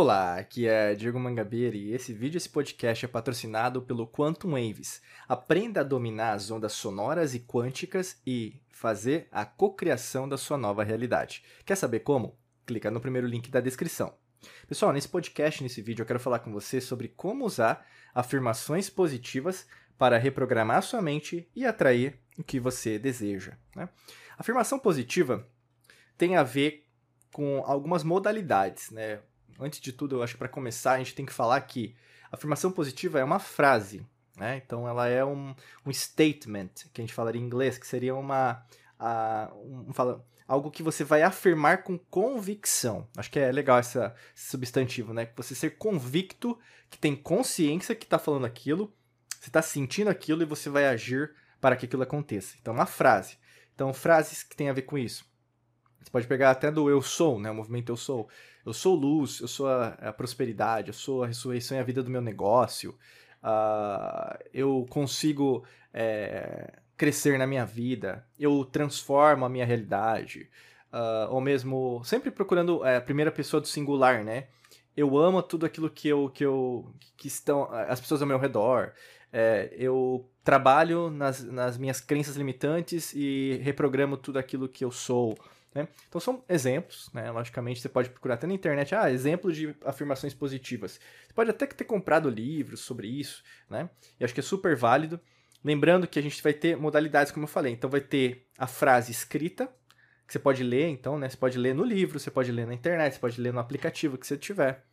Olá, aqui é Diego Mangabeira e esse vídeo, esse podcast é patrocinado pelo Quantum Waves. Aprenda a dominar as ondas sonoras e quânticas e fazer a cocriação da sua nova realidade. Quer saber como? Clica no primeiro link da descrição. Pessoal, nesse podcast, nesse vídeo, eu quero falar com você sobre como usar afirmações positivas para reprogramar sua mente e atrair o que você deseja. Né? Afirmação positiva tem a ver com algumas modalidades, né? Antes de tudo, eu acho que para começar, a gente tem que falar que a afirmação positiva é uma frase, né? Então ela é um, um statement, que a gente falaria em inglês, que seria uma. Uh, um, fala, algo que você vai afirmar com convicção. Acho que é legal essa, esse substantivo, né? Você ser convicto, que tem consciência que está falando aquilo, você está sentindo aquilo e você vai agir para que aquilo aconteça. Então, uma frase. Então, frases que têm a ver com isso. Você pode pegar até do eu sou, né? O movimento eu sou. Eu sou luz, eu sou a, a prosperidade, eu sou a ressurreição e a vida do meu negócio. Uh, eu consigo é, crescer na minha vida. Eu transformo a minha realidade. Uh, ou mesmo, sempre procurando é, a primeira pessoa do singular, né? Eu amo tudo aquilo que eu que eu que estão as pessoas ao meu redor. É, eu trabalho nas, nas minhas crenças limitantes e reprogramo tudo aquilo que eu sou. Né? Então são exemplos, né? logicamente você pode procurar até na internet, ah, exemplos de afirmações positivas. Você pode até ter comprado livros sobre isso, né? e acho que é super válido. Lembrando que a gente vai ter modalidades, como eu falei, então vai ter a frase escrita, que você pode ler, então, né? Você pode ler no livro, você pode ler na internet, você pode ler no aplicativo que você tiver.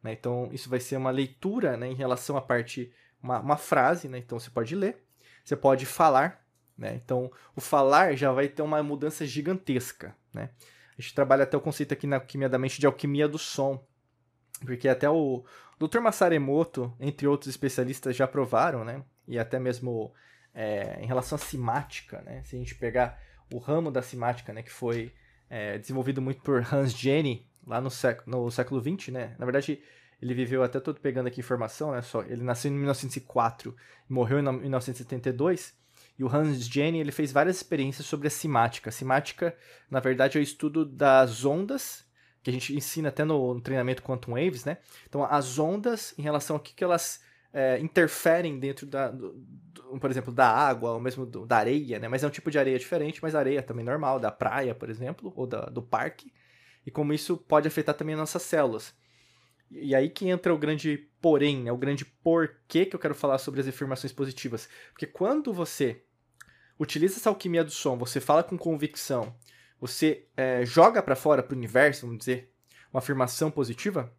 Né? Então, isso vai ser uma leitura né, em relação à parte, uma, uma frase, né? Então você pode ler, você pode falar, né? Então, o falar já vai ter uma mudança gigantesca. Né? A gente trabalha até o conceito aqui na alquimia da mente de alquimia do som. Porque até o Dr. Masaru Emoto, entre outros especialistas, já provaram, né? E até mesmo é, em relação à simática, né? Se a gente pegar o ramo da simática, né? Que foi é, desenvolvido muito por Hans Jenny, lá no século, no século XX, né? Na verdade, ele viveu até todo pegando aqui informação, né? Só, ele nasceu em 1904 e morreu em 1972. E o Hans Jenny ele fez várias experiências sobre a simática. A simática, na verdade, é o estudo das ondas, que a gente ensina até no, no treinamento Quantum Waves, né? Então, as ondas em relação ao que, que elas é, interferem dentro da, do, por exemplo, da água, ou mesmo do, da areia, né? Mas é um tipo de areia diferente, mas areia também normal, da praia, por exemplo, ou da, do parque. E como isso pode afetar também as nossas células. E aí que entra o grande porém, né? o grande porquê que eu quero falar sobre as afirmações positivas. Porque quando você utiliza essa alquimia do som, você fala com convicção, você é, joga para fora, para o universo, vamos dizer, uma afirmação positiva,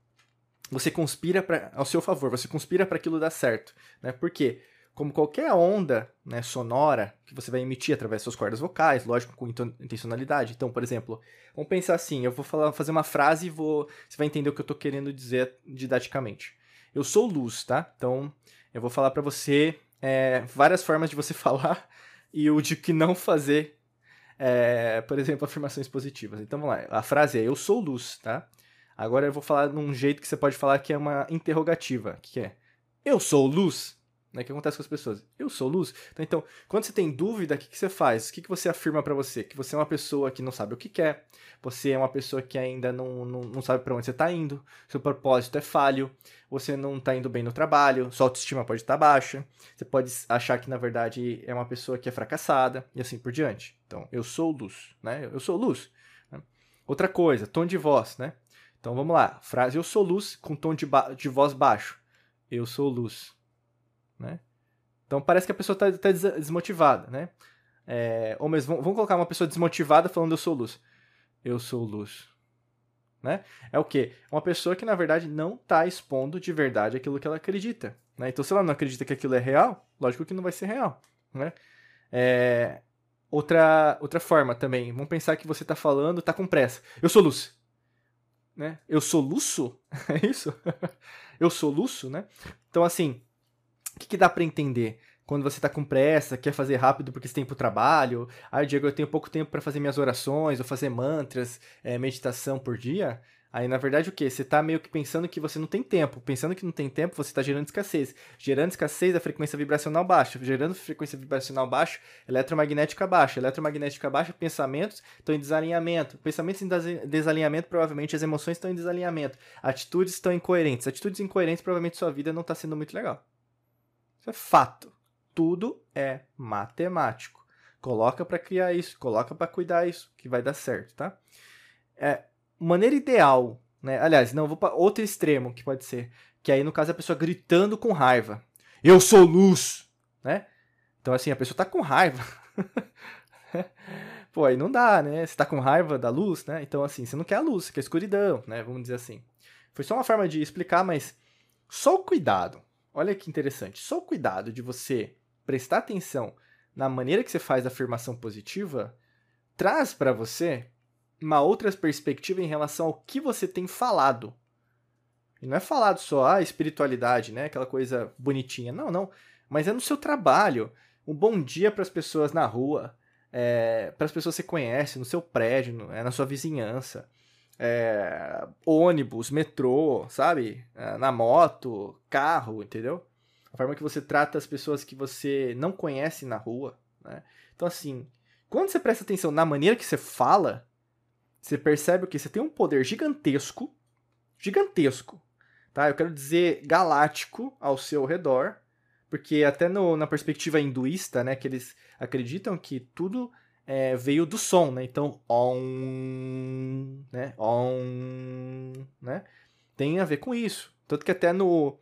você conspira pra, ao seu favor, você conspira para aquilo dar certo. Né? Por quê? Como qualquer onda né, sonora que você vai emitir através das suas cordas vocais, lógico, com intencionalidade. Então, por exemplo, vamos pensar assim: eu vou falar, fazer uma frase e vou, você vai entender o que eu estou querendo dizer didaticamente. Eu sou luz, tá? Então, eu vou falar para você é, várias formas de você falar e o de que não fazer, é, por exemplo, afirmações positivas. Então, vamos lá. A frase é: Eu sou luz, tá? Agora eu vou falar num jeito que você pode falar que é uma interrogativa, que é: Eu sou luz? Né? O que acontece com as pessoas? Eu sou luz. Então, então quando você tem dúvida, o que, que você faz? O que, que você afirma para você? Que você é uma pessoa que não sabe o que quer, você é uma pessoa que ainda não, não, não sabe para onde você está indo, seu propósito é falho, você não está indo bem no trabalho, sua autoestima pode estar tá baixa, você pode achar que na verdade é uma pessoa que é fracassada e assim por diante. Então, eu sou luz, né? Eu sou luz. Né? Outra coisa, tom de voz, né? Então vamos lá, frase eu sou luz com tom de, de voz baixo. Eu sou luz né? Então parece que a pessoa está tá desmotivada, né? É, ou mesmo, vamos colocar uma pessoa desmotivada falando eu sou luz. Eu sou luz. Né? É o quê? Uma pessoa que, na verdade, não está expondo de verdade aquilo que ela acredita. Né? Então, se ela não acredita que aquilo é real, lógico que não vai ser real. Né? É... Outra, outra forma também, vamos pensar que você está falando, está com pressa. Eu sou luz. Né? Eu sou luxo? É isso? eu sou luxo, né? Então, assim, o que, que dá para entender? Quando você está com pressa, quer fazer rápido porque você tem para o trabalho, ah, Diego, eu tenho pouco tempo para fazer minhas orações, ou fazer mantras, é, meditação por dia. Aí, na verdade, o quê? Você tá meio que pensando que você não tem tempo. Pensando que não tem tempo, você está gerando escassez. Gerando escassez, a frequência vibracional baixa. Gerando frequência vibracional baixa, eletromagnética baixa. Eletromagnética baixa, pensamentos estão em desalinhamento. Pensamentos em desalinhamento, provavelmente as emoções estão em desalinhamento. Atitudes estão incoerentes. Atitudes incoerentes, provavelmente sua vida não está sendo muito legal. Isso é fato. Tudo é matemático. Coloca para criar isso, coloca para cuidar isso, que vai dar certo, tá? É, maneira ideal, né? Aliás, não, vou para outro extremo que pode ser, que aí no caso é a pessoa gritando com raiva. Eu sou luz, né? Então assim, a pessoa tá com raiva. Pô, aí não dá, né? Você tá com raiva da luz, né? Então assim, você não quer a luz, você quer a escuridão, né? Vamos dizer assim. Foi só uma forma de explicar, mas só o cuidado. Olha que interessante. Só o cuidado de você prestar atenção na maneira que você faz a afirmação positiva traz para você uma outra perspectiva em relação ao que você tem falado. E não é falado só a ah, espiritualidade, né? Aquela coisa bonitinha. Não, não. Mas é no seu trabalho. Um bom dia para as pessoas na rua, é, para as pessoas que você conhece, no seu prédio, é, na sua vizinhança. É, ônibus, metrô, sabe? É, na moto, carro, entendeu? A forma que você trata as pessoas que você não conhece na rua. Né? Então, assim, quando você presta atenção na maneira que você fala, você percebe que? Você tem um poder gigantesco, gigantesco, tá? Eu quero dizer galáctico ao seu redor, porque até no, na perspectiva hinduísta, né, que eles acreditam que tudo é, veio do som, né? Então, om, né? Om, né? Tem a ver com isso. Tanto que até no,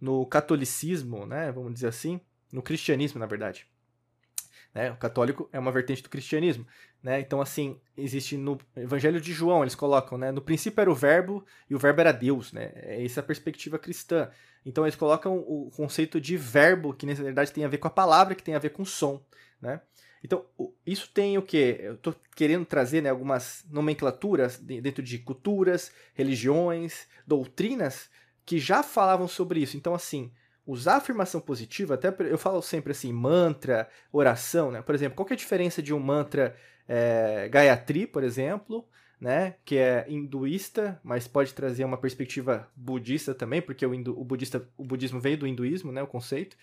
no catolicismo, né, vamos dizer assim, no cristianismo, na verdade, né? O católico é uma vertente do cristianismo. Né? Então, assim, existe no Evangelho de João, eles colocam, né? No princípio era o verbo e o verbo era Deus, né? É essa a perspectiva cristã. Então, eles colocam o conceito de verbo, que na verdade tem a ver com a palavra, que tem a ver com som, né? Então, isso tem o que? Eu estou querendo trazer né, algumas nomenclaturas dentro de culturas, religiões, doutrinas que já falavam sobre isso. Então, assim, usar a afirmação positiva, até eu falo sempre assim, mantra, oração, né? Por exemplo, qual é a diferença de um mantra é, Gayatri, por exemplo, né? Que é hinduísta, mas pode trazer uma perspectiva budista também, porque o, hindu, o, budista, o budismo veio do hinduísmo, né? O conceito.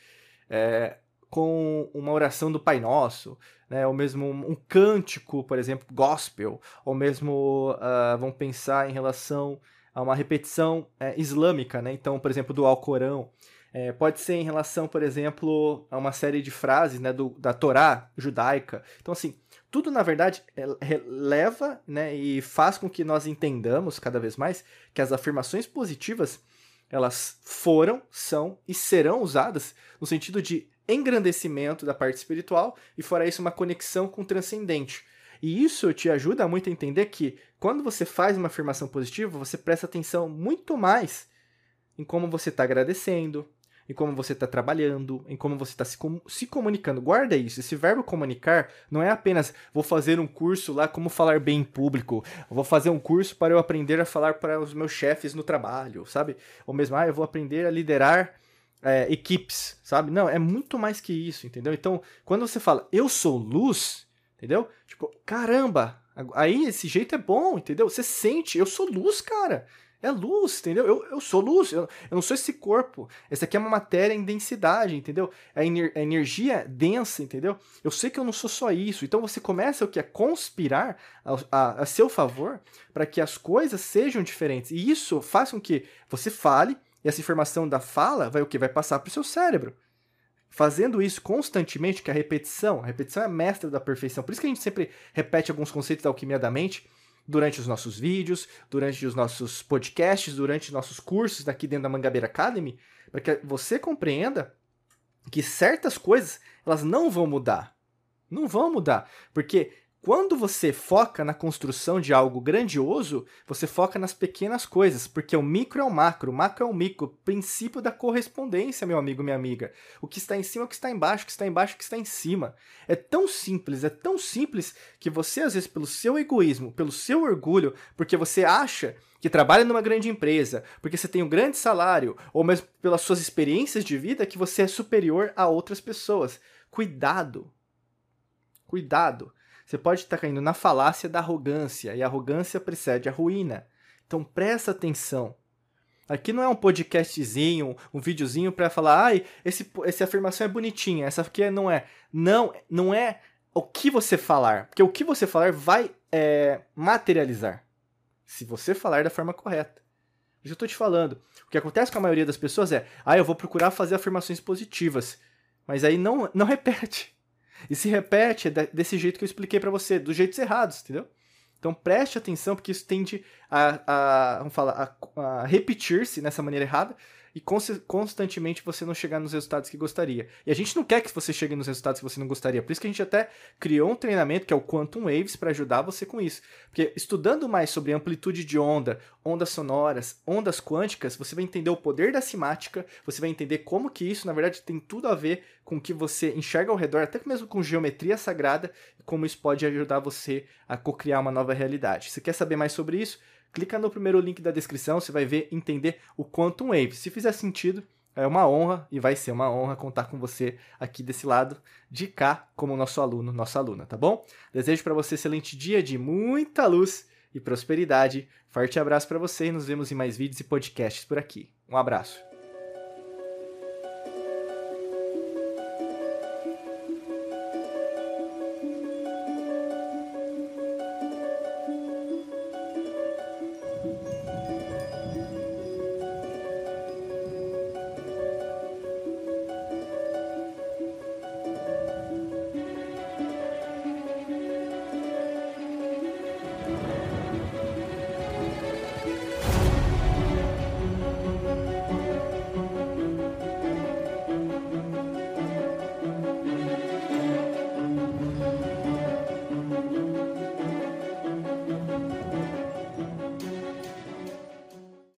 É, com uma oração do Pai Nosso, né? ou mesmo um cântico, por exemplo, gospel, ou mesmo, uh, vamos pensar em relação a uma repetição é, islâmica, né? então, por exemplo, do Alcorão, é, pode ser em relação, por exemplo, a uma série de frases né, do, da Torá judaica. Então, assim, tudo na verdade é, leva né, e faz com que nós entendamos cada vez mais que as afirmações positivas elas foram, são e serão usadas no sentido de engrandecimento da parte espiritual e fora isso uma conexão com o transcendente. E isso te ajuda muito a entender que quando você faz uma afirmação positiva, você presta atenção muito mais em como você está agradecendo, em como você está trabalhando, em como você está se, com se comunicando. Guarda isso. Esse verbo comunicar não é apenas vou fazer um curso lá como falar bem em público, vou fazer um curso para eu aprender a falar para os meus chefes no trabalho, sabe? Ou mesmo, ah, eu vou aprender a liderar é, equipes, sabe? Não, é muito mais que isso, entendeu? Então, quando você fala eu sou luz, entendeu? Tipo, caramba, aí esse jeito é bom, entendeu? Você sente, eu sou luz, cara. É luz, entendeu? Eu, eu sou luz, eu, eu não sou esse corpo. Essa aqui é uma matéria em densidade, entendeu? É ener, energia densa, entendeu? Eu sei que eu não sou só isso. Então você começa o que? A conspirar a, a, a seu favor para que as coisas sejam diferentes. E isso faz com que você fale e essa informação da fala vai o que? Vai passar para o seu cérebro. Fazendo isso constantemente, que a repetição, a repetição é a mestra da perfeição. Por isso que a gente sempre repete alguns conceitos da alquimia da mente durante os nossos vídeos, durante os nossos podcasts, durante os nossos cursos daqui dentro da Mangabeira Academy, para que você compreenda que certas coisas elas não vão mudar. Não vão mudar, porque quando você foca na construção de algo grandioso, você foca nas pequenas coisas, porque o micro é o macro, o macro é o micro, princípio da correspondência, meu amigo, minha amiga. O que está em cima é o que está embaixo, o que está embaixo é o que está em cima. É tão simples, é tão simples que você, às vezes, pelo seu egoísmo, pelo seu orgulho, porque você acha que trabalha numa grande empresa, porque você tem um grande salário, ou mesmo pelas suas experiências de vida, que você é superior a outras pessoas. Cuidado. Cuidado você pode estar caindo na falácia da arrogância, e a arrogância precede a ruína. Então presta atenção. Aqui não é um podcastzinho, um videozinho para falar, ai, esse, essa afirmação é bonitinha, essa aqui não é. Não, não é o que você falar, porque o que você falar vai é, materializar. Se você falar da forma correta. Eu já estou te falando. O que acontece com a maioria das pessoas é, ah, eu vou procurar fazer afirmações positivas. Mas aí não, não repete. E se repete desse jeito que eu expliquei para você, dos jeitos errados, entendeu? Então preste atenção, porque isso tende a, a vamos falar, a, a repetir-se nessa maneira errada e constantemente você não chegar nos resultados que gostaria. E a gente não quer que você chegue nos resultados que você não gostaria. Por isso que a gente até criou um treinamento que é o Quantum Waves para ajudar você com isso. Porque estudando mais sobre amplitude de onda, ondas sonoras, ondas quânticas, você vai entender o poder da simática, você vai entender como que isso, na verdade, tem tudo a ver com o que você enxerga ao redor, até mesmo com geometria sagrada, e como isso pode ajudar você a co-criar uma nova realidade. Se quer saber mais sobre isso? Clica no primeiro link da descrição, você vai ver, entender o Quantum Wave. Se fizer sentido, é uma honra e vai ser uma honra contar com você aqui desse lado de cá como nosso aluno, nossa aluna, tá bom? Desejo para você um excelente dia de muita luz e prosperidade. Forte abraço para você e nos vemos em mais vídeos e podcasts por aqui. Um abraço.